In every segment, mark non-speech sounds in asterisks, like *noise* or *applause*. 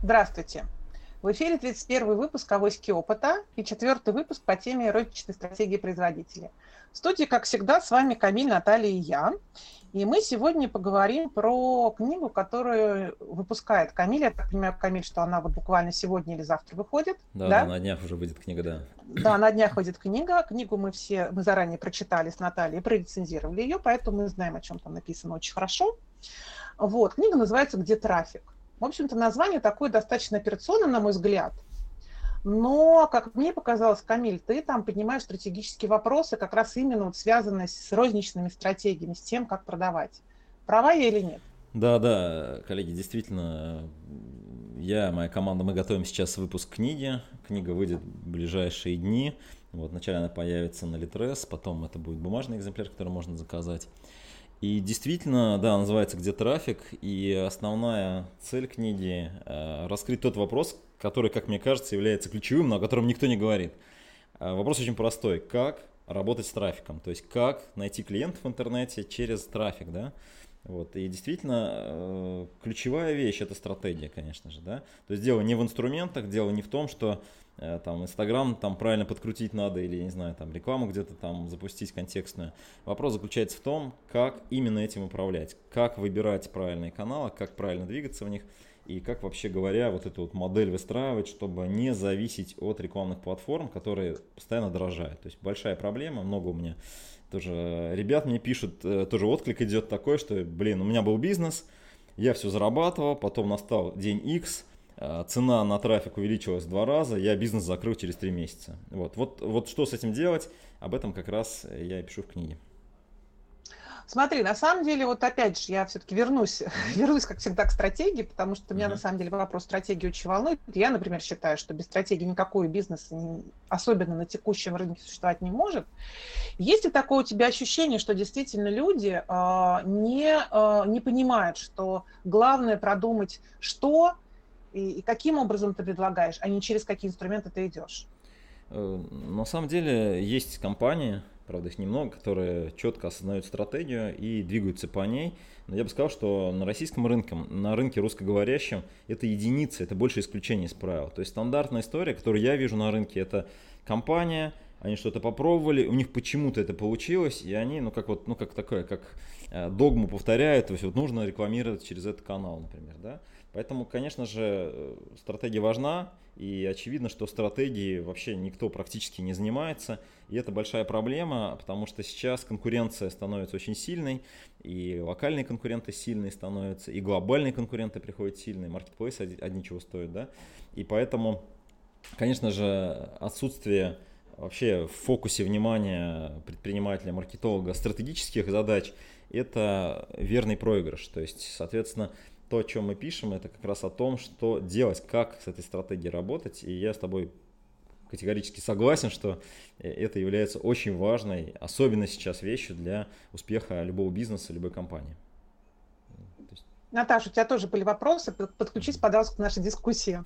Здравствуйте. В эфире 31 выпуск «Авоськи опыта» и четвертый выпуск по теме розничной стратегии производителя. В студии, как всегда, с вами Камиль, Наталья и я. И мы сегодня поговорим про книгу, которую выпускает Камиль. Я так понимаю, Камиль, что она вот буквально сегодня или завтра выходит. Да, да, да на днях уже выйдет книга, да. Да, на днях выйдет книга. Книгу мы все, мы заранее прочитали с Натальей, прорецензировали ее, поэтому мы знаем, о чем там написано очень хорошо. Вот, книга называется «Где трафик?». В общем-то, название такое достаточно операционное, на мой взгляд – но, как мне показалось, Камиль, ты там поднимаешь стратегические вопросы, как раз именно вот связанные с розничными стратегиями, с тем, как продавать. Права я или нет? Да, да, коллеги, действительно, я, моя команда, мы готовим сейчас выпуск книги. Книга выйдет в ближайшие дни. Вот, вначале она появится на Литрес, потом это будет бумажный экземпляр, который можно заказать. И действительно, да, называется «Где трафик?», и основная цель книги э, – раскрыть тот вопрос, который, как мне кажется, является ключевым, но о котором никто не говорит. Э, вопрос очень простой. Как работать с трафиком? То есть, как найти клиентов в интернете через трафик, да? Вот. И действительно, э, ключевая вещь – это стратегия, конечно же, да? То есть, дело не в инструментах, дело не в том, что там Инстаграм там правильно подкрутить надо или, не знаю, там рекламу где-то там запустить контекстную. Вопрос заключается в том, как именно этим управлять, как выбирать правильные каналы, как правильно двигаться в них и как вообще говоря вот эту вот модель выстраивать, чтобы не зависеть от рекламных платформ, которые постоянно дорожают. То есть большая проблема, много у меня тоже ребят мне пишут, э, тоже отклик идет такой, что, блин, у меня был бизнес, я все зарабатывал, потом настал день X, Э, цена на трафик увеличилась в два раза, я бизнес закрыл через три месяца. Вот, вот, вот что с этим делать, об этом как раз я и пишу в книге. Смотри, на самом деле, вот опять же, я все-таки вернусь, *laughs* вернусь, как всегда, к стратегии, потому что меня, mm-hmm. на самом деле, вопрос стратегии очень волнует. Я, например, считаю, что без стратегии никакой бизнес, особенно на текущем рынке, существовать не может. Есть ли такое у тебя ощущение, что действительно люди э, не, э, не понимают, что главное продумать, что и, и каким образом ты предлагаешь, а не через какие инструменты ты идешь? Э, на самом деле есть компании, правда их немного, которые четко осознают стратегию и двигаются по ней. Но я бы сказал, что на российском рынке, на рынке русскоговорящем, это единицы, это больше исключение из правил. То есть стандартная история, которую я вижу на рынке, это компания, они что-то попробовали, у них почему-то это получилось, и они, ну, как вот, ну, как такое, как э, догму повторяют, то есть вот нужно рекламировать через этот канал, например, да. Поэтому, конечно же, э, стратегия важна, и очевидно, что стратегией вообще никто практически не занимается, и это большая проблема, потому что сейчас конкуренция становится очень сильной, и локальные конкуренты сильные становятся, и глобальные конкуренты приходят сильные, маркетплейсы одни чего стоят, да, и поэтому, конечно же, отсутствие вообще в фокусе внимания предпринимателя, маркетолога стратегических задач – это верный проигрыш. То есть, соответственно, то, о чем мы пишем, это как раз о том, что делать, как с этой стратегией работать. И я с тобой категорически согласен, что э, это является очень важной, особенно сейчас вещью для успеха любого бизнеса, любой компании. Наташа, у тебя тоже были вопросы. Подключись, пожалуйста, к нашей дискуссии.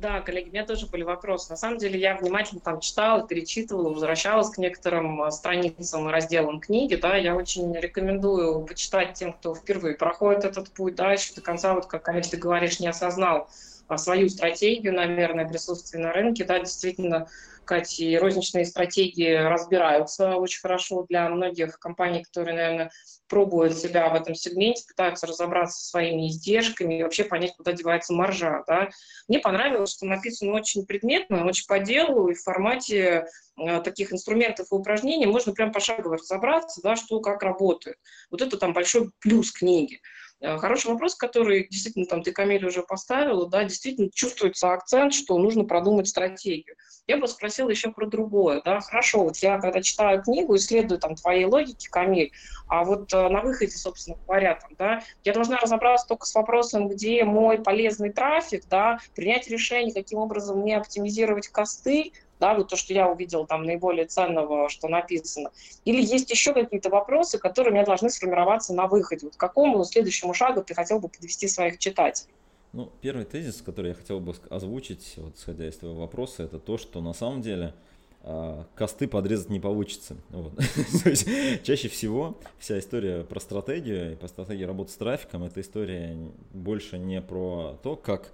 Да, коллеги, у меня тоже были вопросы. На самом деле я внимательно там читала, перечитывала, возвращалась к некоторым а, страницам и разделам книги. Да, я очень рекомендую почитать тем, кто впервые проходит этот путь, да, еще до конца, вот как, конечно, ты говоришь, не осознал свою стратегию, наверное, присутствие на рынке. Да, действительно, Катя, и розничные стратегии разбираются очень хорошо для многих компаний, которые, наверное, пробуют себя в этом сегменте, пытаются разобраться со своими издержками и вообще понять, куда девается маржа. Да. Мне понравилось, что написано очень предметно, очень по делу, и в формате э, таких инструментов и упражнений можно прям пошагово разобраться, да, что как работает. Вот это там большой плюс книги. Э, хороший вопрос, который действительно там ты, Камиль, уже поставила, да, действительно чувствуется акцент, что нужно продумать стратегию. Я бы спросила еще про другое, да, хорошо, вот я когда читаю книгу, исследую там твои логики, Камиль, а вот э, на выходе, собственно говоря, там, да, я должна разобраться только с вопросом, где мой полезный трафик, да, принять решение, каким образом мне оптимизировать косты, да, вот то, что я увидела там наиболее ценного, что написано. Или есть еще какие-то вопросы, которые у меня должны сформироваться на выходе. Вот к какому следующему шагу ты хотел бы подвести своих читателей? Ну, первый тезис, который я хотел бы озвучить, вот, исходя из твоего вопроса, это то, что на самом деле а, косты подрезать не получится. Вот. *laughs* Чаще всего вся история про стратегию и про стратегию работы с трафиком, это история больше не про то, как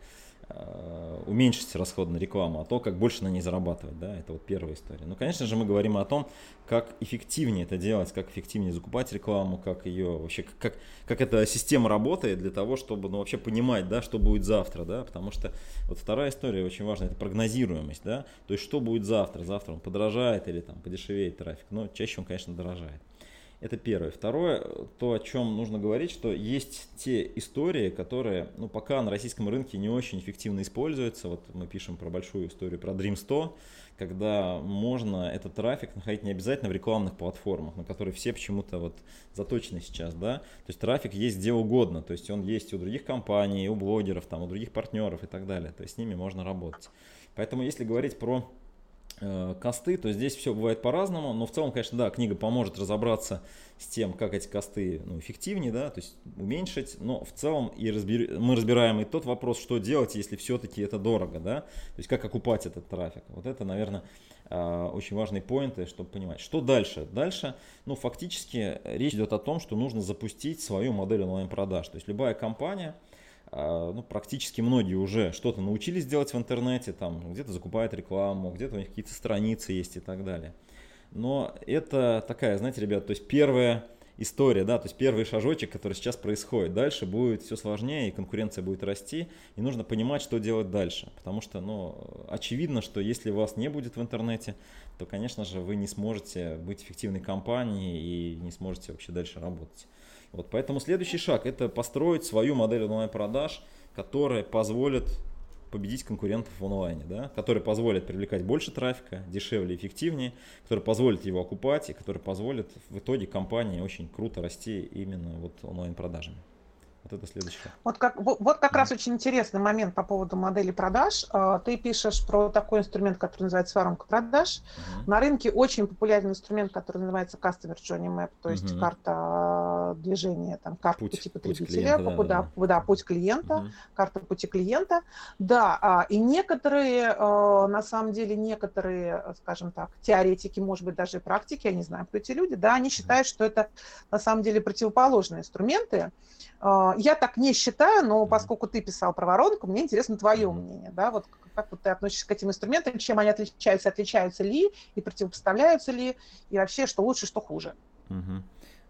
уменьшить расход на рекламу, а то, как больше на ней зарабатывать, да, это вот первая история. Ну, конечно же, мы говорим о том, как эффективнее это делать, как эффективнее закупать рекламу, как ее вообще, как, как эта система работает для того, чтобы, ну, вообще понимать, да, что будет завтра, да, потому что вот вторая история очень важная, это прогнозируемость, да, то есть что будет завтра, завтра он подорожает или там подешевеет трафик, но чаще он, конечно, дорожает. Это первое. Второе, то, о чем нужно говорить, что есть те истории, которые, ну, пока на российском рынке не очень эффективно используются. Вот мы пишем про большую историю про Dream 100, когда можно этот трафик находить не обязательно в рекламных платформах, на которые все почему-то вот заточены сейчас, да. То есть трафик есть где угодно, то есть он есть у других компаний, у блогеров, там, у других партнеров и так далее. То есть с ними можно работать. Поэтому если говорить про косты, то здесь все бывает по-разному, но в целом, конечно, да, книга поможет разобраться с тем, как эти косты ну, эффективнее, да, то есть уменьшить, но в целом и разбер... мы разбираем и тот вопрос, что делать, если все-таки это дорого, да, то есть как окупать этот трафик. Вот это, наверное, э, очень важные поинты, чтобы понимать. Что дальше? Дальше, ну, фактически речь идет о том, что нужно запустить свою модель онлайн-продаж. То есть любая компания, ну, практически многие уже что-то научились делать в интернете, там где-то закупают рекламу, где-то у них какие-то страницы есть и так далее. Но это такая, знаете, ребят, то есть первая история, да, то есть первый шажочек, который сейчас происходит. Дальше будет все сложнее, и конкуренция будет расти, и нужно понимать, что делать дальше. Потому что, ну, очевидно, что если вас не будет в интернете, то, конечно же, вы не сможете быть эффективной компанией и не сможете вообще дальше работать. Вот поэтому следующий шаг – это построить свою модель онлайн-продаж, которая позволит победить конкурентов в онлайне, да, который позволит привлекать больше трафика, дешевле, эффективнее, который позволит его окупать и который позволит в итоге компании очень круто расти именно вот онлайн-продажами. Вот это следующий Вот как, вот, вот как mm. раз очень интересный момент по поводу модели продаж. А, ты пишешь про такой инструмент, который называется воронка продаж. Mm-hmm. На рынке очень популярный инструмент, который называется Customer Journey Map, то есть mm-hmm. карта движения, там, карта путь, пути потребителя, путь клиента, да, да, да. да, путь клиента, mm-hmm. карта пути клиента. Да, а, и некоторые, а, на самом деле, некоторые, скажем так, теоретики, может быть, даже практики, я не знаю, кто эти люди, да, они считают, что это на самом деле противоположные инструменты. Я так не считаю, но поскольку ты писал про воронку, мне интересно твое мнение, да, вот как вот ты относишься к этим инструментам, чем они отличаются, отличаются ли и противопоставляются ли, и вообще, что лучше, что хуже. Угу.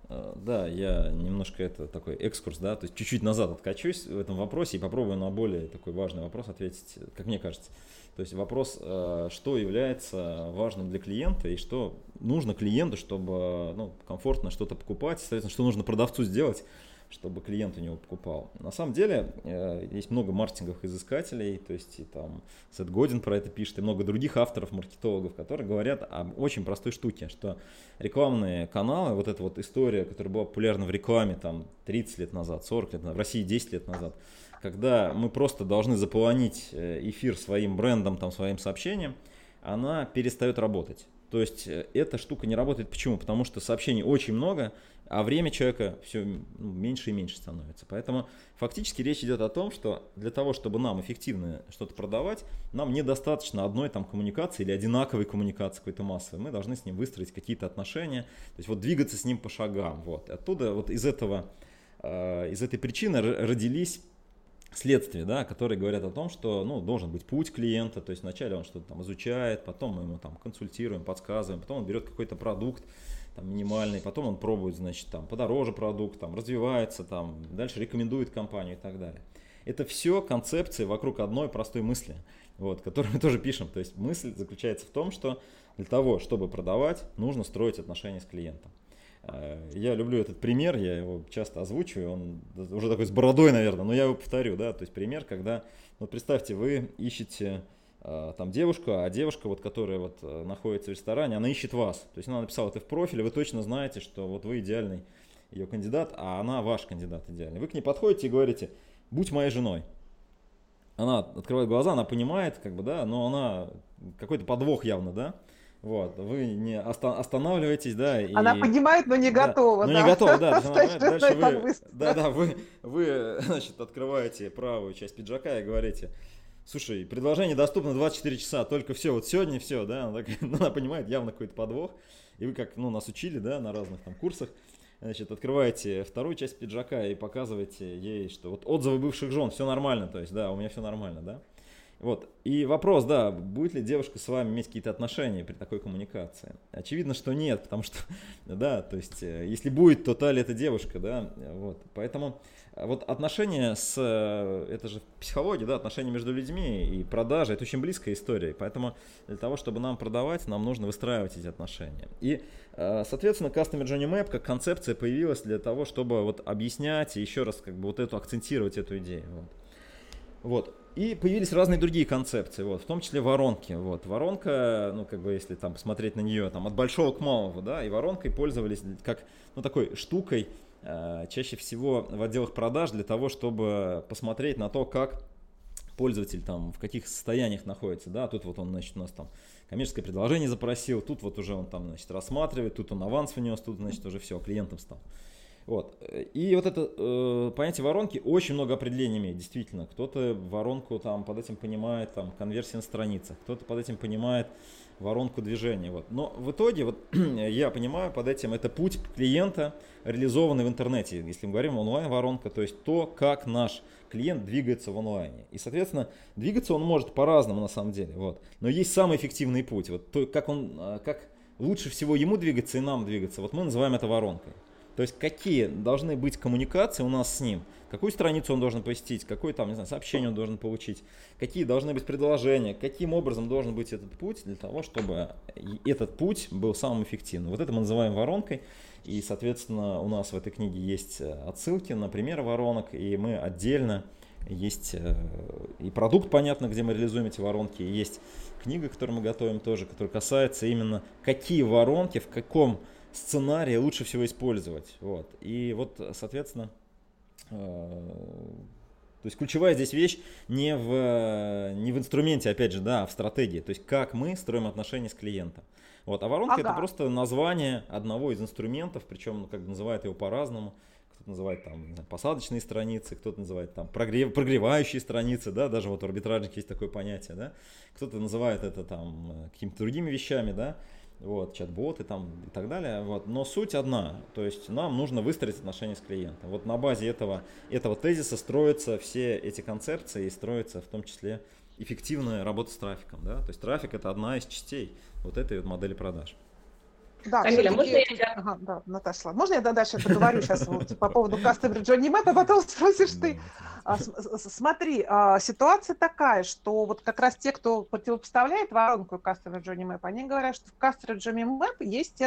Да, я немножко это такой экскурс, да, то есть чуть-чуть назад откачусь в этом вопросе и попробую на более такой важный вопрос ответить, как мне кажется. То есть вопрос, а, что является важным для клиента и что нужно клиенту, чтобы ну, комфортно что-то покупать, соответственно, что нужно продавцу сделать, чтобы клиент у него покупал. На самом деле э, есть много маркетинговых изыскателей, то есть и там Сет Годин про это пишет, и много других авторов, маркетологов, которые говорят об очень простой штуке, что рекламные каналы, вот эта вот история, которая была популярна в рекламе там 30 лет назад, 40 лет назад, в России 10 лет назад, когда мы просто должны заполонить э, эфир своим брендом, там, своим сообщением, она перестает работать. То есть э, эта штука не работает. Почему? Потому что сообщений очень много, а время человека все ну, меньше и меньше становится. Поэтому фактически речь идет о том, что для того, чтобы нам эффективно что-то продавать, нам недостаточно одной там коммуникации или одинаковой коммуникации какой-то массовой. Мы должны с ним выстроить какие-то отношения, то есть вот двигаться с ним по шагам. Вот. Оттуда вот из этого, э, из этой причины родились следствия, да, которые говорят о том, что ну, должен быть путь клиента, то есть вначале он что-то там изучает, потом мы ему там консультируем, подсказываем, потом он берет какой-то продукт, там, минимальный, потом он пробует, значит, там, подороже продукт, там, развивается, там, дальше рекомендует компанию и так далее. Это все концепции вокруг одной простой мысли, вот, которую мы тоже пишем. То есть мысль заключается в том, что для того, чтобы продавать, нужно строить отношения с клиентом. Э, я люблю этот пример, я его часто озвучиваю, он уже такой с бородой, наверное, но я его повторю, да, то есть пример, когда, вот представьте, вы ищете там девушка, а девушка, вот, которая вот э, находится в ресторане, она ищет вас. То есть она написала это в профиле, вы точно знаете, что вот вы идеальный ее кандидат, а она ваш кандидат идеальный. Вы к ней подходите и говорите, будь моей женой. Она открывает глаза, она понимает, как бы, да, но она какой-то подвох явно, да. Вот, вы не останавливаетесь, да. И, она понимает, но не да, готова. Но да. не готова, да. *laughs* Она, дальше вы, да, да, вы, вы, *laughs* значит, открываете правую часть пиджака и говорите, слушай, предложение доступно 24 часа, только все, вот сегодня все, да, она, так, *laughs* ну, она понимает явно какой-то подвох, и вы как, ну, нас учили, да, на разных там курсах, значит, открываете вторую часть пиджака и показываете ей, что вот отзывы бывших жен, все нормально, то есть, да, у меня все нормально, да. Вот. И вопрос, да, будет ли девушка с вами иметь какие-то отношения при такой коммуникации? Очевидно, что нет, потому что, *laughs* да, то есть, э, если будет, то та ли это девушка, да, вот. Поэтому вот отношения с, э, это же психология, да, отношения между людьми и продажи, это очень близкая история, поэтому для того, чтобы нам продавать, нам нужно выстраивать эти отношения. И, э, соответственно, Customer Journey Map как концепция появилась для того, чтобы вот объяснять и еще раз как бы вот эту, акцентировать эту идею. Вот. Вот. И появились разные другие концепции, вот, в том числе воронки. Вот. Воронка, ну, как бы, если там посмотреть на нее, там, от большого к малому, да, и воронкой пользовались как, ну, такой штукой, чаще всего в отделах продаж для того, чтобы посмотреть на то, как пользователь там в каких состояниях находится, да, тут вот он, значит, у нас там коммерческое предложение запросил, тут вот уже он там, значит, рассматривает, тут он аванс внес, тут, значит, уже все, клиентом стал. Вот. И вот это э, понятие воронки очень много определений имеет, действительно. Кто-то воронку там под этим понимает, там, конверсия на страницах, кто-то под этим понимает воронку движения. Вот. Но в итоге, вот *clears throat* я понимаю под этим, это путь клиента, реализованный в интернете. Если мы говорим онлайн-воронка, то есть то, как наш клиент двигается в онлайне. И, соответственно, двигаться он может по-разному на самом деле. Вот. Но есть самый эффективный путь. Вот то, как, он, э, как лучше всего ему двигаться и нам двигаться, вот мы называем это воронкой. То есть какие должны быть коммуникации у нас с ним, какую страницу он должен посетить, какое там, не знаю, сообщение он должен получить, какие должны быть предложения, каким образом должен быть этот путь для того, чтобы этот путь был самым эффективным. Вот это мы называем воронкой. И, соответственно, у нас в этой книге есть э, отсылки на примеры воронок, и мы отдельно есть э, и продукт, понятно, где мы реализуем эти воронки, и есть книга, которую мы готовим тоже, которая касается именно какие воронки, в каком сценарии лучше всего использовать. Вот. И вот, соответственно, э, то есть ключевая здесь вещь не в, не в инструменте, опять же, да, а в стратегии. То есть как мы строим отношения с клиентом. Вот. А воронка ага. это просто название одного из инструментов, причем ну, как бы называют его по-разному. Кто-то называет там знаю, посадочные страницы, кто-то называет там прогрев, прогревающие страницы, да, даже вот у арбитражников есть такое понятие, да. Кто-то называет это там э, какими-то другими вещами, да вот, чат-боты там и так далее. Вот. Но суть одна, то есть нам нужно выстроить отношения с клиентом. Вот на базе этого, этого тезиса строятся все эти концепции и строится в том числе эффективная работа с трафиком. Да? То есть трафик это одна из частей вот этой вот модели продаж. Да, Камиля, можно я... Ага, да, Наташа, можно я дальше договорю сейчас вот, *laughs* по поводу Customer Journey Map, а потом спросишь ты. А, смотри, а, ситуация такая, что вот как раз те, кто противопоставляет воронку Customer Journey Map, они говорят, что в Customer Journey Map есть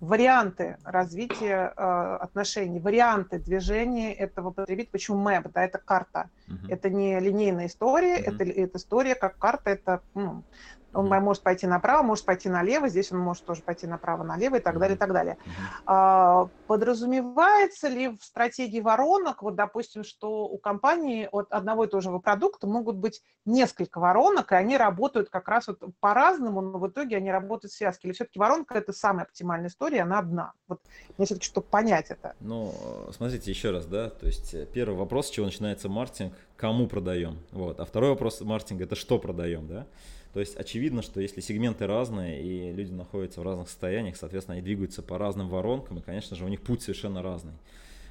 варианты развития э, отношений, варианты движения этого потребителя. Почему map? Да, это карта. Uh-huh. Это не линейная история, uh-huh. это, это история как карта, это ну, он mm-hmm. может пойти направо, может пойти налево, здесь он может тоже пойти направо, налево и так mm-hmm. далее, и так далее. Mm-hmm. Подразумевается ли в стратегии воронок, вот, допустим, что у компании от одного и того же продукта могут быть несколько воронок, и они работают как раз вот по-разному, но в итоге они работают в связке? Или все-таки воронка – это самая оптимальная история, она одна? Вот мне все-таки, чтобы понять это. Ну, смотрите, еще раз, да, то есть э, первый вопрос, с чего начинается маркетинг, кому продаем, вот, а второй вопрос маркетинга – это что продаем, да? То есть очевидно, что если сегменты разные и люди находятся в разных состояниях, соответственно, они двигаются по разным воронкам, и, конечно же, у них путь совершенно разный.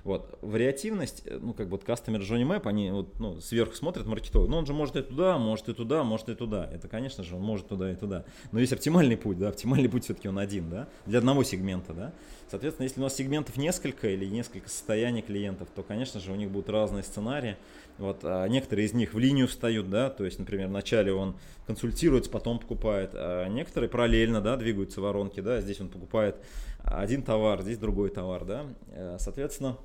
Вот. Вариативность, э, ну, как бы вот Customer Journey Map, они вот, ну, сверху смотрят маркетолог, ну, он же может и туда, может и туда, может и туда. Это, конечно же, он может туда и туда. Но есть оптимальный путь, да, оптимальный путь все-таки он один, да, для одного сегмента, да. Соответственно, если у нас сегментов несколько или несколько состояний клиентов, то, конечно же, у них будут разные сценарии. Вот, а некоторые из них в линию встают, да, то есть, например, вначале он консультируется, потом покупает, а некоторые параллельно, да, двигаются воронки, да, здесь он покупает один товар, здесь другой товар, да, э, соответственно,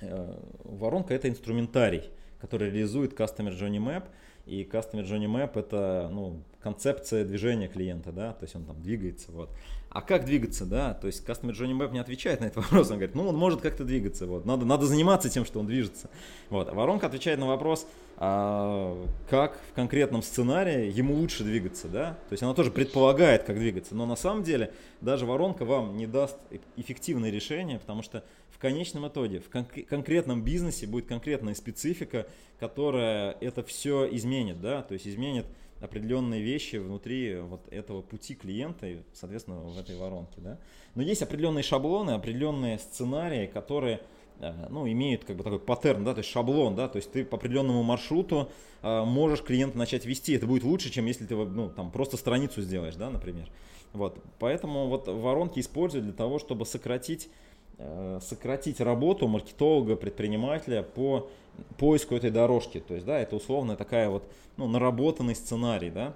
э, воронка это инструментарий, который реализует Customer Journey Map, и Customer Journey Map это ну, концепция движения клиента, да, то есть он там двигается, вот. А как двигаться, да, то есть Customer Journey Map не отвечает на этот вопрос, он говорит, ну он может как-то двигаться, вот, надо, надо заниматься тем, что он движется, вот. А воронка отвечает на вопрос, а, как в конкретном сценарии ему лучше двигаться, да, то есть она тоже предполагает, как двигаться, но на самом деле даже воронка вам не даст эффективное решение, потому что в конечном итоге в кон- конкретном бизнесе будет конкретная специфика, которая это все изменит да, то есть изменит определенные вещи внутри вот этого пути клиента, соответственно, в этой воронке, да. Но есть определенные шаблоны, определенные сценарии, которые Э, ну, имеют как бы такой паттерн, да, то есть шаблон, да, то есть ты по определенному маршруту э, можешь клиента начать вести, это будет лучше, чем если ты, ну, там, просто страницу сделаешь, да, например. Вот, поэтому вот воронки используют для того, чтобы сократить, э, сократить работу маркетолога, предпринимателя по поиску этой дорожки, то есть, да, это условно такая вот, ну, наработанный сценарий, да,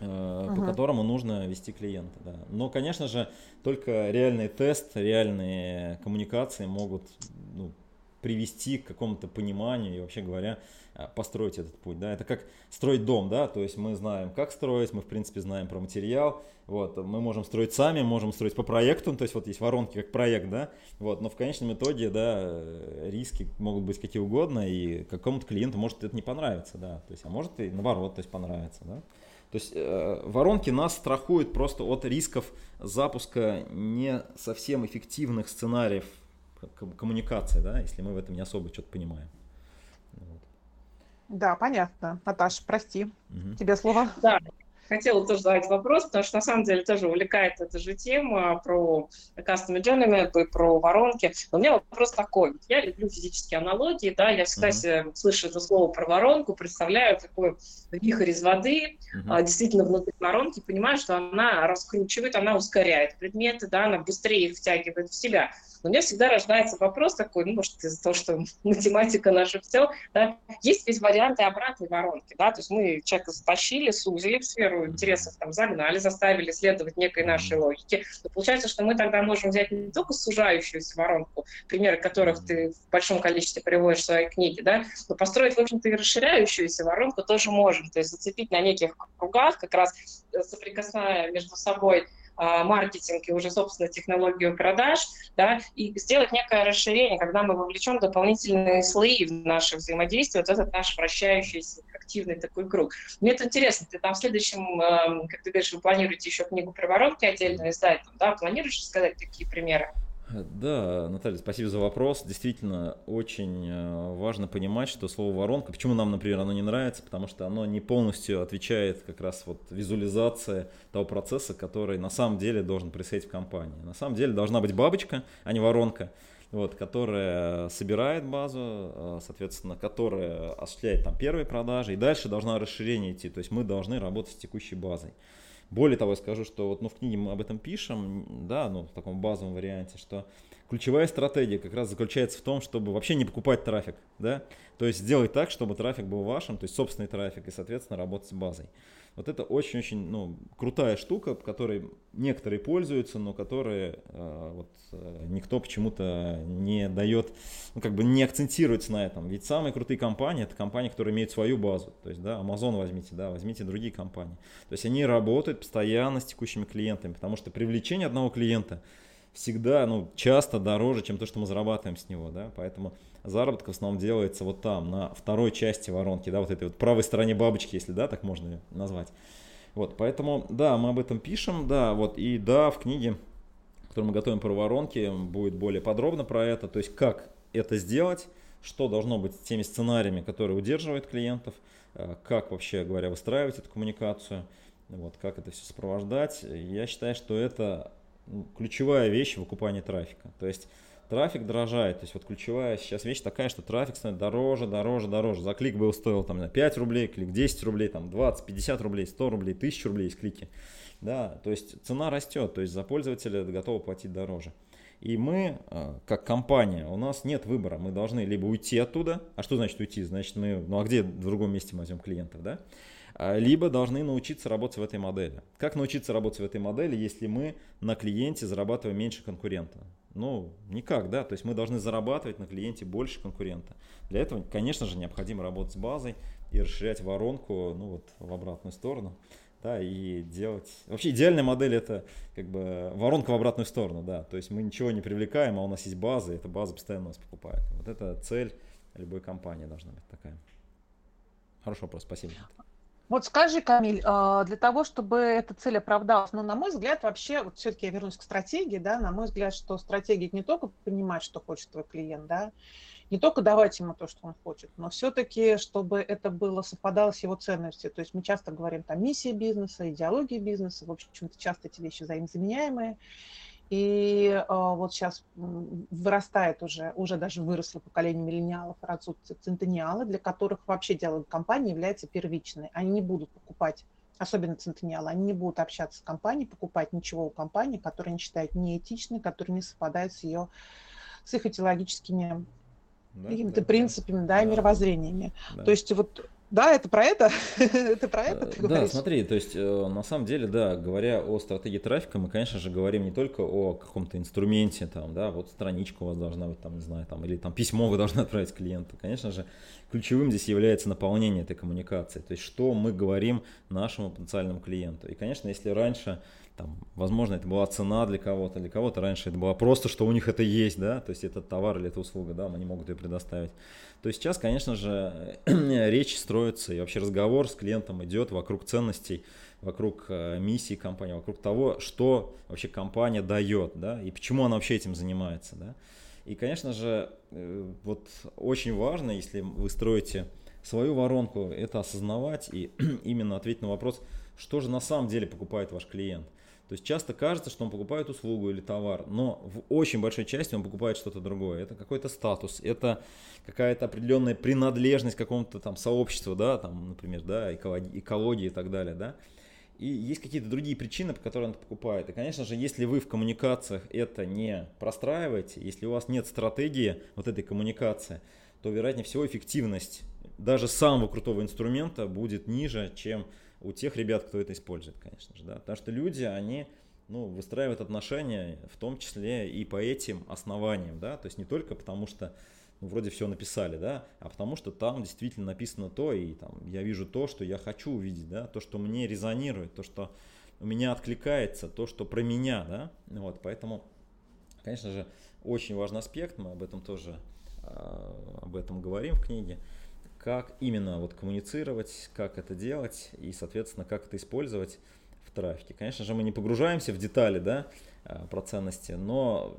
uh по которому нужно вести клиента. Да. Но, конечно же, только реальный тест, реальные коммуникации могут ну, привести к какому-то пониманию и, вообще говоря, а, построить этот путь. Да. Это как строить дом, да, то есть мы знаем, как строить, мы, в принципе, знаем про материал, вот, мы можем строить сами, можем строить по проекту, то есть вот есть воронки как проект, да, вот, но в конечном итоге, да, риски могут быть какие угодно, и какому-то клиенту может это не понравиться, да, то есть, а может и наоборот, то есть понравится, да. То есть э, воронки нас страхуют просто от рисков запуска не совсем эффективных сценариев коммуникации, да, если мы в этом не особо что-то понимаем. Вот. Да, понятно. Наташа, прости, угу. тебе слово. Да, хотела тоже задать вопрос, потому что на самом деле тоже увлекает эта же тема про Custom Journey и про воронки. Но у меня вопрос такой. Я люблю физические аналогии, да, я всегда uh-huh. слышу это слово про воронку, представляю такой вихрь из воды, uh-huh. действительно внутри воронки, понимаю, что она раскручивает, она ускоряет предметы, да, она быстрее их втягивает в себя. Но у меня всегда рождается вопрос такой, ну, может, из-за того, что *laughs* математика наша все, да, есть ведь варианты обратной воронки, да, то есть мы человека затащили, сузили в сферу интересов, там, загнали, заставили следовать некой нашей логике. Но получается, что мы тогда можем взять не только сужающуюся воронку, примеры которых ты в большом количестве приводишь в своей книге, да, но построить, в общем-то, и расширяющуюся воронку тоже можем, то есть зацепить на неких кругах, как раз соприкасая между собой маркетинг и уже, собственно, технологию продаж, да, и сделать некое расширение, когда мы вовлечем дополнительные слои в наше взаимодействие, вот этот наш вращающийся активный такой круг. Мне это интересно, ты там в следующем, эм, как ты говоришь, вы планируете еще книгу про воронки отдельно издать, да, планируешь сказать такие примеры? Да, Наталья, спасибо за вопрос. Действительно, очень э, важно понимать, что слово воронка, почему нам, например, оно не нравится, потому что оно не полностью отвечает как раз вот визуализации того процесса, который на самом деле должен происходить в компании. На самом деле должна быть бабочка, а не воронка, вот, которая собирает базу, э, соответственно, которая осуществляет там первые продажи, и дальше должна расширение идти, то есть мы должны работать с текущей базой. Более того, я скажу, что вот, ну, в книге мы об этом пишем, да, ну, в таком базовом варианте, что ключевая стратегия как раз заключается в том, чтобы вообще не покупать трафик, да, то есть сделать так, чтобы трафик был вашим, то есть собственный трафик, и, соответственно, работать с базой. Вот это очень-очень ну, крутая штука, которой некоторые пользуются, но которые э, вот, э, никто почему-то не дает, ну, как бы не акцентируется на этом. Ведь самые крутые компании это компании, которые имеют свою базу. То есть, да, Amazon возьмите, да, возьмите другие компании. То есть они работают постоянно с текущими клиентами, потому что привлечение одного клиента всегда, ну, часто дороже, чем то, что мы зарабатываем с него, да, поэтому заработок в основном делается вот там, на второй части воронки, да, вот этой вот правой стороне бабочки, если, да, так можно назвать. Вот, поэтому, да, мы об этом пишем, да, вот, и да, в книге, которую мы готовим про воронки, будет более подробно про это, то есть как это сделать, что должно быть с теми сценариями, которые удерживают клиентов, э, как вообще говоря выстраивать эту коммуникацию, вот, как это все сопровождать. Я считаю, что это ключевая вещь в окупании трафика. То есть трафик дорожает. То есть вот ключевая сейчас вещь такая, что трафик становится дороже, дороже, дороже. За клик был стоил там 5 рублей, клик 10 рублей, там 20, 50 рублей, 100 рублей, 1000 рублей есть клики. Да, то есть цена растет, то есть за пользователя готовы платить дороже. И мы, а, как компания, у нас нет выбора. Мы должны либо уйти оттуда. А что значит уйти? Значит, мы, ну а где в другом месте мы возьмем клиентов, да? А, либо должны научиться работать в этой модели. Как научиться работать в этой модели, если мы на клиенте зарабатываем меньше конкурента? Ну, никак, да, то есть мы должны зарабатывать на клиенте больше конкурента. Для этого, конечно же, необходимо работать с базой и расширять воронку, ну вот, в обратную сторону, да, и делать... Вообще идеальная модель это как бы воронка в обратную сторону, да, то есть мы ничего не привлекаем, а у нас есть база, и эта база постоянно нас покупает. Вот это цель любой компании должна быть такая. Хороший вопрос, спасибо. Вот скажи, Камиль, а, для того, чтобы эта цель оправдалась, ну, на мой взгляд, вообще, вот все-таки я вернусь к стратегии, да, на мой взгляд, что стратегия не только понимать, что хочет твой клиент, да, не только давать ему то, что он хочет, но все-таки, чтобы это было совпадало с его ценностью. То есть мы часто говорим там миссия бизнеса, идеология бизнеса, в общем-то часто эти вещи взаимозаменяемые. И э, вот сейчас вырастает уже, уже даже выросло поколение миллениалов, растут центениалы, для которых вообще диалог компании является первичной. Они не будут покупать, особенно центениалы, они не будут общаться с компанией, покупать ничего у компании, которую они считают неэтичной, которая не совпадает с ее с их идеологическими да, какими-то да, принципами, да, да, мировоззрениями. Да. То есть вот да, это про это? *laughs* это про это ты Да, говоришь? смотри, то есть э, на самом деле, да, говоря о стратегии трафика, мы, конечно же, говорим не только о каком-то инструменте, там, да, вот страничка у вас должна быть, там, не знаю, там, или там письмо вы *laughs* должны отправить клиенту. Конечно же, ключевым здесь является наполнение этой коммуникации, то есть что мы говорим нашему потенциальному клиенту. И, конечно, если раньше там, возможно, это была цена для кого-то, для кого-то раньше это было просто, что у них это есть, да, то есть это товар или это услуга, да, они могут ее предоставить. То есть сейчас, конечно же, *clears throat* речь строится и вообще разговор с клиентом идет вокруг ценностей, вокруг э, миссии компании, вокруг того, что вообще компания дает, да, и почему она вообще этим занимается, да. И, конечно же, э, вот очень важно, если вы строите свою воронку, это осознавать и *clears throat* именно ответить на вопрос, что же на самом деле покупает ваш клиент. То есть часто кажется, что он покупает услугу или товар, но в очень большой части он покупает что-то другое. Это какой-то статус, это какая-то определенная принадлежность к какому-то там сообществу, да, там, например, да, экологии, экологии и так далее, да. И есть какие-то другие причины, по которым он это покупает. И, конечно же, если вы в коммуникациях это не простраиваете, если у вас нет стратегии вот этой коммуникации, то, вероятнее всего, эффективность даже самого крутого инструмента будет ниже, чем у тех ребят, кто это использует, конечно же, да, потому что люди, они ну, выстраивают отношения, в том числе и по этим основаниям, да, то есть не только потому что ну, вроде все написали, да, а потому что там действительно написано то, и там я вижу то, что я хочу увидеть, да, то, что мне резонирует, то, что у меня откликается, то, что про меня, да, вот, поэтому, конечно же, очень важный аспект, мы об этом тоже, э, об этом говорим в книге, как именно вот коммуницировать, как это делать и, соответственно, как это использовать в трафике. Конечно же, мы не погружаемся в детали, да, э, про ценности, но,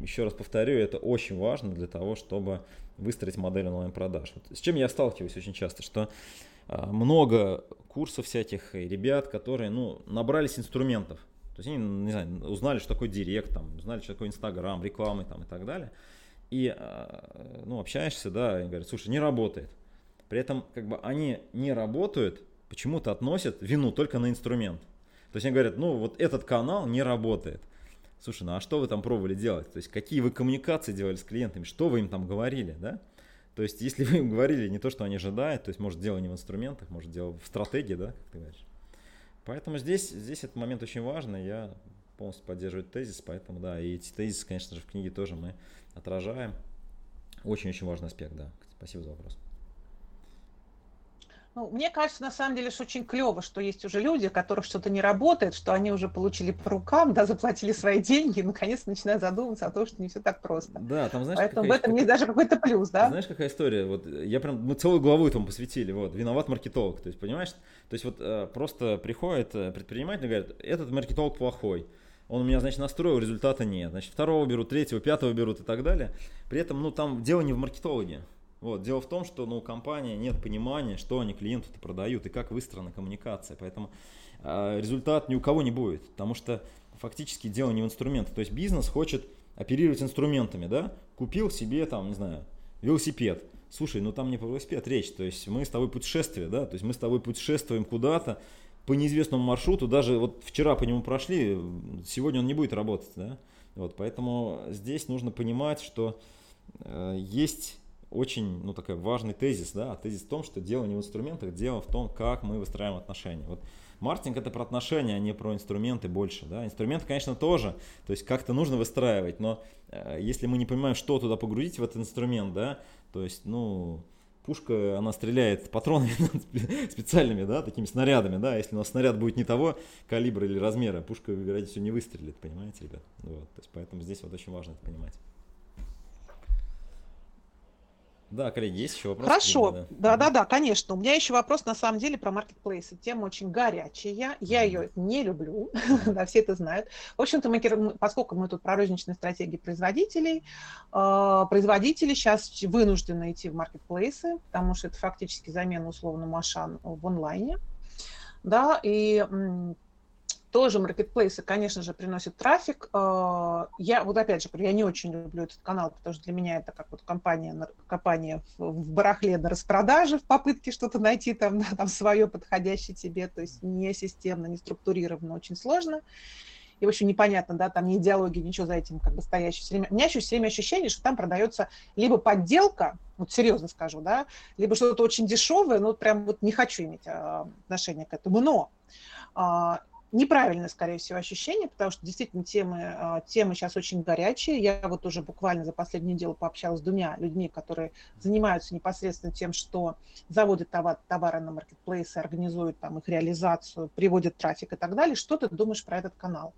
еще раз повторю, это очень важно для того, чтобы выстроить модель онлайн-продаж. Вот с чем я сталкиваюсь очень часто, что э, много курсов всяких и ребят, которые, ну, набрались инструментов. То есть они, не знаю, узнали, что такое директ, там, узнали, что такое Инстаграм, рекламы там и так далее. И, э, ну, общаешься, да, и говорят, слушай, не работает. При этом как бы они не работают, почему-то относят вину только на инструмент. То есть они говорят, ну вот этот канал не работает. Слушай, ну а что вы там пробовали делать? То есть какие вы коммуникации делали с клиентами, что вы им там говорили, да? То есть если вы им говорили не то, что они ожидают, то есть может дело не в инструментах, может дело в стратегии, да, как ты говоришь. Поэтому здесь, здесь этот момент очень важный, я полностью поддерживаю тезис, поэтому да, и эти тезисы, конечно же, в книге тоже мы отражаем. Очень-очень важный аспект, да. Спасибо за вопрос. Ну, мне кажется, на самом деле, что очень клево, что есть уже люди, у которых что-то не работает, что они уже получили по рукам, да, заплатили свои деньги, и наконец начинают задумываться о том, что не все так просто. Да, там, знаешь, Поэтому в этом есть даже какой-то плюс, да? Знаешь, какая история? Вот я прям, мы целую главу этому посвятили, вот, виноват маркетолог, то есть, понимаешь? То есть, вот э, просто приходит э, предприниматель и говорит, этот маркетолог плохой, он у меня, значит, настроил, результата нет. Значит, второго берут, третьего, пятого берут и так далее. При этом, ну, там дело не в маркетологе. Вот. Дело в том, что ну, у компании нет понимания, что они клиенту-то продают и как выстроена коммуникация. Поэтому э, результат ни у кого не будет, потому что фактически дело не в инструментах. То есть бизнес хочет оперировать инструментами, да? Купил себе там, не знаю, велосипед. Слушай, ну там не про велосипед речь, то есть мы с тобой путешествие, да, то есть мы с тобой путешествуем куда-то по неизвестному маршруту, даже вот вчера по нему прошли, сегодня он не будет работать, да, вот, поэтому здесь нужно понимать, что э, есть очень, ну, такой важный тезис, да, тезис в том, что дело не в инструментах, дело в том, как мы выстраиваем отношения. Вот маркетинг это про отношения, а не про инструменты больше, да. Инструменты, конечно, тоже, то есть как-то нужно выстраивать, но э, если мы не понимаем, что туда погрузить в этот инструмент, да, то есть, ну, пушка, она стреляет патронами *laughs* специальными, да, такими снарядами, да, если у нас снаряд будет не того калибра или размера, пушка, вероятнее всего, не выстрелит, понимаете, ребят, вот, то есть поэтому здесь вот очень важно это понимать. Да, коллеги, есть еще вопросы? Хорошо, да-да-да, конечно. У меня еще вопрос на самом деле про маркетплейсы. Тема очень горячая, я ее не люблю, *laughs* да, все это знают. В общем-то, мы, поскольку мы тут про розничные стратегии производителей, э, производители сейчас вынуждены идти в маркетплейсы, потому что это фактически замена условному Ашан в онлайне. Да, и тоже маркетплейсы, конечно же, приносят трафик. А, я, вот опять же, я не очень люблю этот канал, потому что для меня это как вот компания, компания в барахле на распродаже, в попытке что-то найти там, там свое подходящее тебе, то есть не системно, не структурированно, очень сложно. И, в общем, непонятно, да, там ни идеологии, ничего за этим как бы стоящее. Все время. У меня еще все время ощущение, что там продается либо подделка, вот серьезно скажу, да, либо что-то очень дешевое, ну, прям вот не хочу иметь а, отношение к этому, но а, неправильное, скорее всего, ощущение, потому что действительно темы, а, темы сейчас очень горячие. Я вот уже буквально за последнюю неделю пообщалась с двумя людьми, которые занимаются непосредственно тем, что заводят товар, товары на маркетплейсы, организуют там их реализацию, приводят трафик и так далее. Что ты думаешь про этот канал?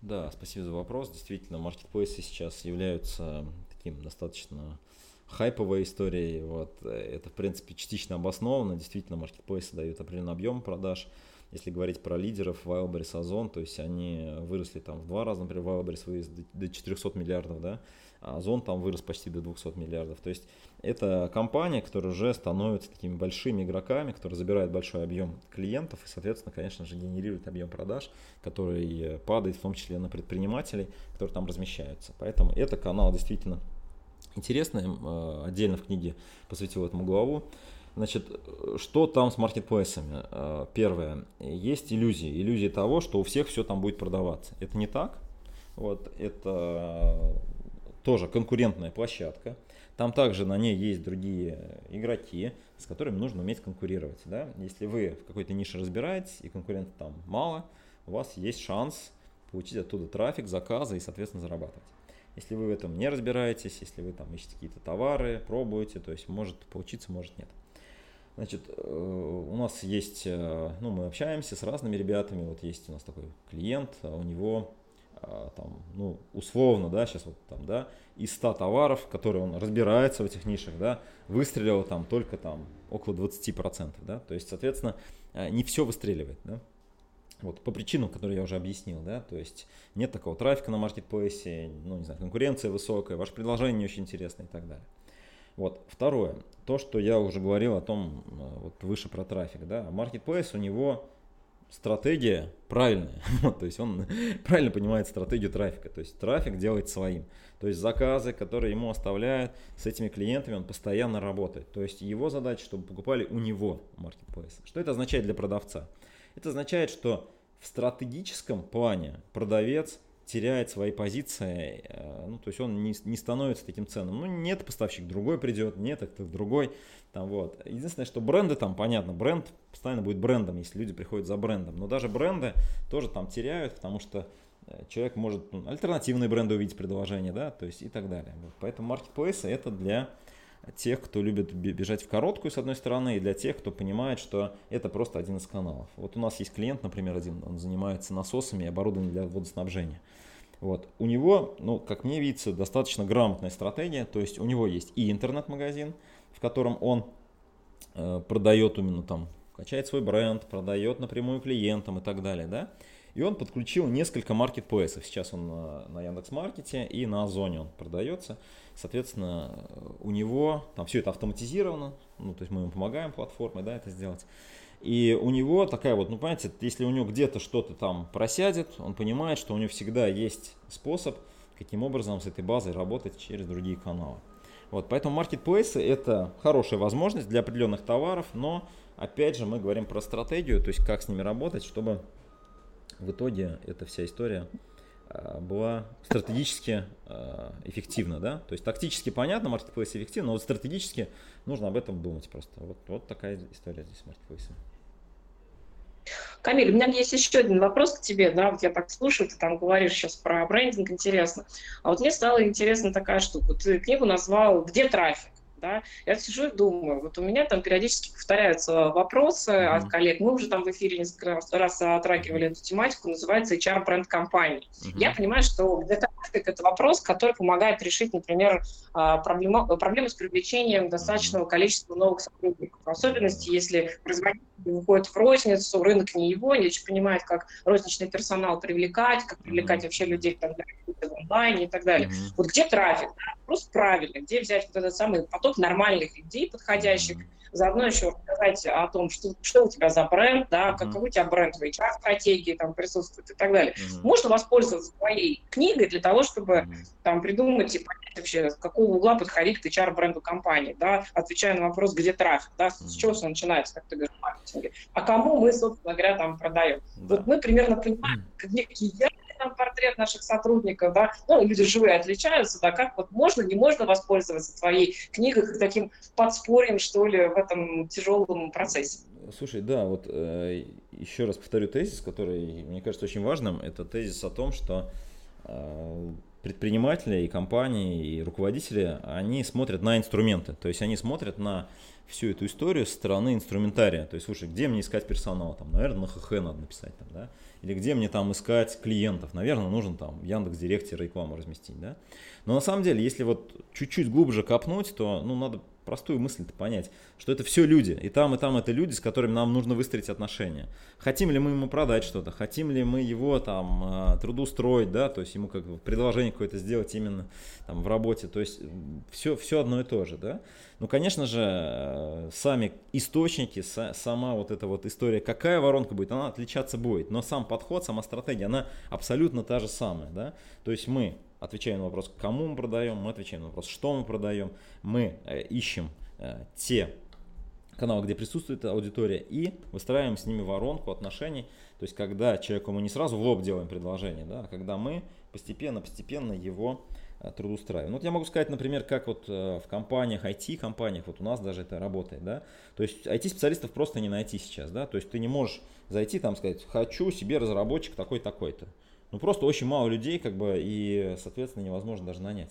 Да, спасибо за вопрос. Действительно, маркетплейсы сейчас являются таким достаточно хайповой историей. Вот. Э, это, в принципе, частично обосновано. Действительно, маркетплейсы дают определенный объем продаж. Если говорить про лидеров, Wildberries, Озон, то есть они выросли там в два раза, например, Wildberries вырос до 400 миллиардов, да, а Озон там вырос почти до 200 миллиардов. То есть это компания, которая уже становится такими большими игроками, которая забирает большой объем клиентов и, соответственно, конечно же, генерирует объем продаж, который падает в том числе на предпринимателей, которые там размещаются. Поэтому это канал действительно интересный. Э, отдельно в книге посвятил этому главу. Значит, что там с маркетплейсами? Э, первое, есть иллюзии. Иллюзии того, что у всех все там будет продаваться. Это не так. Вот, это тоже конкурентная площадка. Там также на ней есть другие игроки, с которыми нужно уметь конкурировать. Да? Если вы в какой-то нише разбираетесь и конкурентов там мало, у вас есть шанс получить оттуда трафик, заказы и, соответственно, зарабатывать. Если вы в этом не разбираетесь, если вы там ищете какие-то товары, пробуете, то есть может получиться, может нет. Значит, э, у нас есть, э, ну, мы общаемся с разными ребятами, вот есть у нас такой клиент, а у него а, там, ну, условно, да, сейчас вот там, да, из 100 товаров, которые он разбирается в этих нишах, да, выстрелил там только там около 20%, да, то есть, соответственно, э, не все выстреливает, да, вот, по причинам, которые я уже объяснил, да, то есть нет такого трафика на маркетплейсе, ну, не знаю, конкуренция высокая, ваше предложение не очень интересное и так далее. Вот. Второе, то, что я уже говорил о том, э, вот выше про трафик, да, Marketplace у него стратегия правильная, *laughs* то есть он *laughs* правильно понимает стратегию трафика, то есть трафик делает своим, то есть заказы, которые ему оставляют с этими клиентами, он постоянно работает, то есть его задача, чтобы покупали у него Marketplace. Что это означает для продавца? Это означает, что в стратегическом плане продавец теряет свои позиции, э, ну, то есть он не, не становится таким ценным. Ну, нет, поставщик другой придет, нет, это другой. Там, вот. Единственное, что бренды там, понятно, бренд постоянно будет брендом, если люди приходят за брендом. Но даже бренды тоже там теряют, потому что э, человек может ну, альтернативные бренды увидеть предложение, да, то есть и так далее. Вот. Поэтому маркетплейсы это для тех, кто любит бежать в короткую, с одной стороны, и для тех, кто понимает, что это просто один из каналов. Вот у нас есть клиент, например, один, он занимается насосами и оборудованием для водоснабжения. Вот. У него, ну, как мне видится, достаточно грамотная стратегия, то есть у него есть и интернет-магазин, в котором он э, продает именно там, качает свой бренд, продает напрямую клиентам и так далее, да, и он подключил несколько маркетплейсов. Сейчас он на, на Яндекс.Маркете и на Озоне он продается. Соответственно, у него там все это автоматизировано, ну, то есть мы ему помогаем платформой, да, это сделать. И у него такая вот, ну, понимаете, если у него где-то что-то там просядет, он понимает, что у него всегда есть способ, каким образом с этой базой работать через другие каналы. Вот, поэтому маркетплейсы это хорошая возможность для определенных товаров, но опять же мы говорим про стратегию, то есть как с ними работать, чтобы в итоге эта вся история а, была стратегически а, эффективна, да, то есть тактически понятно, маркетплейс эффективно, но вот стратегически нужно об этом думать просто. Вот, вот такая история здесь с маркетплейсом. Камиль, у меня есть еще один вопрос к тебе, да, вот я так слушаю, ты там говоришь сейчас про брендинг, интересно. А вот мне стало интересна такая штука. Ты книгу назвал «Где трафик?» Да, я сижу и думаю, вот у меня там периодически повторяются вопросы mm-hmm. от коллег, мы уже там в эфире несколько раз, затрагивали эту тематику, называется HR бренд компании. Mm-hmm. Я понимаю, что где-то это вопрос, который помогает решить, например, а, проблему, проблему с привлечением достаточного количества новых сотрудников. В особенности, если производитель выходит в розницу, рынок не его, не очень понимает, как розничный персонал привлекать, как привлекать вообще людей там, в онлайне и так далее. Mm-hmm. Вот где трафик? Да? Просто правильно, где взять вот этот самый поток нормальных людей, подходящих, mm-hmm заодно еще рассказать о том, что, что у тебя за бренд, да, mm-hmm. какой у тебя бренд в HR-стратегии там присутствует и так далее. Mm-hmm. Можно воспользоваться твоей книгой для того, чтобы mm-hmm. там придумать и понять вообще, с какого угла подходить к HR-бренду компании, да, отвечая на вопрос, где трафик, да, mm-hmm. с чего все начинается, как ты говоришь, в маркетинге, а кому мы, собственно говоря, там продаем. Да. Вот мы примерно понимаем, я там портрет наших сотрудников, да, ну, люди живые отличаются, да, как вот можно, не можно воспользоваться твоей книгой как таким подспорьем, что ли, в этом тяжелом процессе. Слушай, да, вот э, еще раз повторю тезис, который, мне кажется, очень важным. Это тезис о том, что э, предприниматели и компании, и руководители, они смотрят на инструменты. То есть они смотрят на всю эту историю со стороны инструментария. То есть, слушай, где мне искать персонал? Там, наверное, на ХХ надо написать. Там, да? Или где мне там искать клиентов? Наверное, нужно там в Яндекс.Директе рекламу разместить. Да? Но на самом деле, если вот чуть-чуть глубже копнуть, то ну, надо простую мысль-то понять, что это все люди, и там, и там это люди, с которыми нам нужно выстроить отношения. Хотим ли мы ему продать что-то, хотим ли мы его там а, трудоустроить, да, то есть ему как бы предложение какое-то сделать именно там в работе, то есть все, все одно и то же, да. Ну, конечно же, э, сами источники, сама вот эта вот история, какая воронка будет, она отличаться будет, но сам подход, сама стратегия, она абсолютно та же самая, да, то есть мы отвечаем на вопрос, кому мы продаем, мы отвечаем на вопрос, что мы продаем, мы э, ищем э, те каналы, где присутствует аудитория, и выстраиваем с ними воронку отношений. То есть, когда человеку мы не сразу в лоб делаем предложение, да, а когда мы постепенно-постепенно его э, трудоустраиваем. Ну, вот я могу сказать, например, как вот в компаниях, IT-компаниях, вот у нас даже это работает, да, то есть IT-специалистов просто не найти сейчас, да, то есть ты не можешь зайти там сказать, хочу себе разработчик такой-такой-то. Ну просто очень мало людей, как бы, и, соответственно, невозможно даже нанять.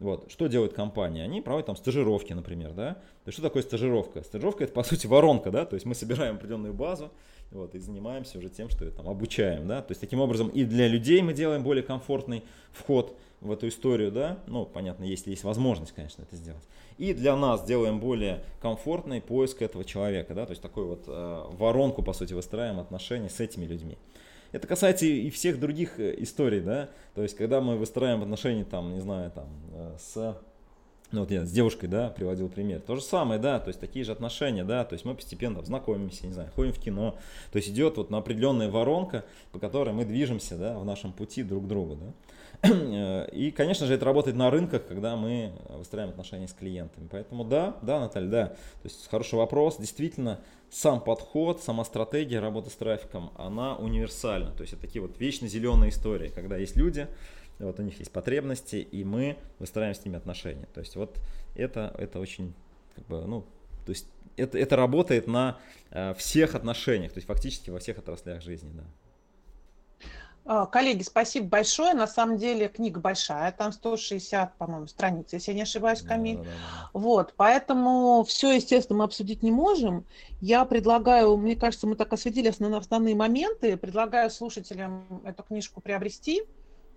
Вот. Что делает компания? Они проводят там стажировки, например, да? То есть что такое стажировка? Стажировка это по сути воронка, да? То есть мы собираем определенную базу, вот, и занимаемся уже тем, что там обучаем, да? То есть таким образом и для людей мы делаем более комфортный вход в эту историю, да? Ну, понятно, если есть возможность, конечно, это сделать. И для нас делаем более комфортный поиск этого человека, да? То есть такую вот э, воронку, по сути, выстраиваем отношения с этими людьми. Это касается и всех других э, историй, да. То есть, когда мы выстраиваем отношения, там, не знаю, там, э, с ну вот я с девушкой, да, приводил пример. То же самое, да, то есть такие же отношения, да, то есть мы постепенно знакомимся, не знаю, ходим в кино. То есть идет вот на определенная воронка, по которой мы движемся, да, в нашем пути друг к другу, да. *clears throat* И, конечно же, это работает на рынках, когда мы выстраиваем отношения с клиентами. Поэтому да, да, Наталья, да. То есть хороший вопрос. Действительно, сам подход, сама стратегия работы с трафиком, она универсальна. То есть это такие вот вечно зеленые истории, когда есть люди, вот у них есть потребности, и мы выстраиваем с ними отношения. То есть вот это, это очень, как бы, ну, то есть это, это работает на э, всех отношениях, то есть фактически во всех отраслях жизни, да. А, коллеги, спасибо большое. На самом деле книга большая, там 160, по-моему, страниц, если я не ошибаюсь, Камиль. Да, да, да. Вот, поэтому все, естественно, мы обсудить не можем. Я предлагаю, мне кажется, мы так осветили основные моменты, предлагаю слушателям эту книжку приобрести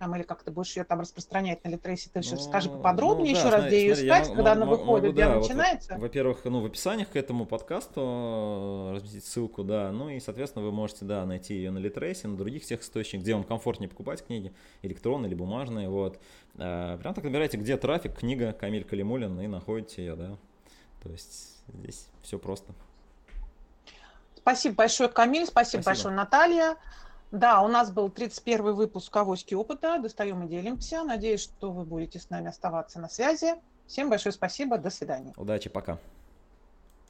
там, или как ты будешь ее там распространять на Литресе, ты еще ну, скажи поподробнее ну, да, еще раз, где ее искать, когда она выходит, могу, где да, начинается. Вот, во-первых, ну, в описаниях к этому подкасту э, разместить ссылку, да, ну и, соответственно, вы можете, да, найти ее на Литресе, на других всех источниках, где вам комфортнее покупать книги, электронные или бумажные, вот. Э, прям так набираете, где трафик, книга Камиль Калимулин, и находите ее, да. То есть здесь все просто. Спасибо большое, Камиль, спасибо, спасибо. большое, Наталья. Да, у нас был 31 выпуск «Авоськи опыта». Достаем и делимся. Надеюсь, что вы будете с нами оставаться на связи. Всем большое спасибо. До свидания. Удачи. Пока.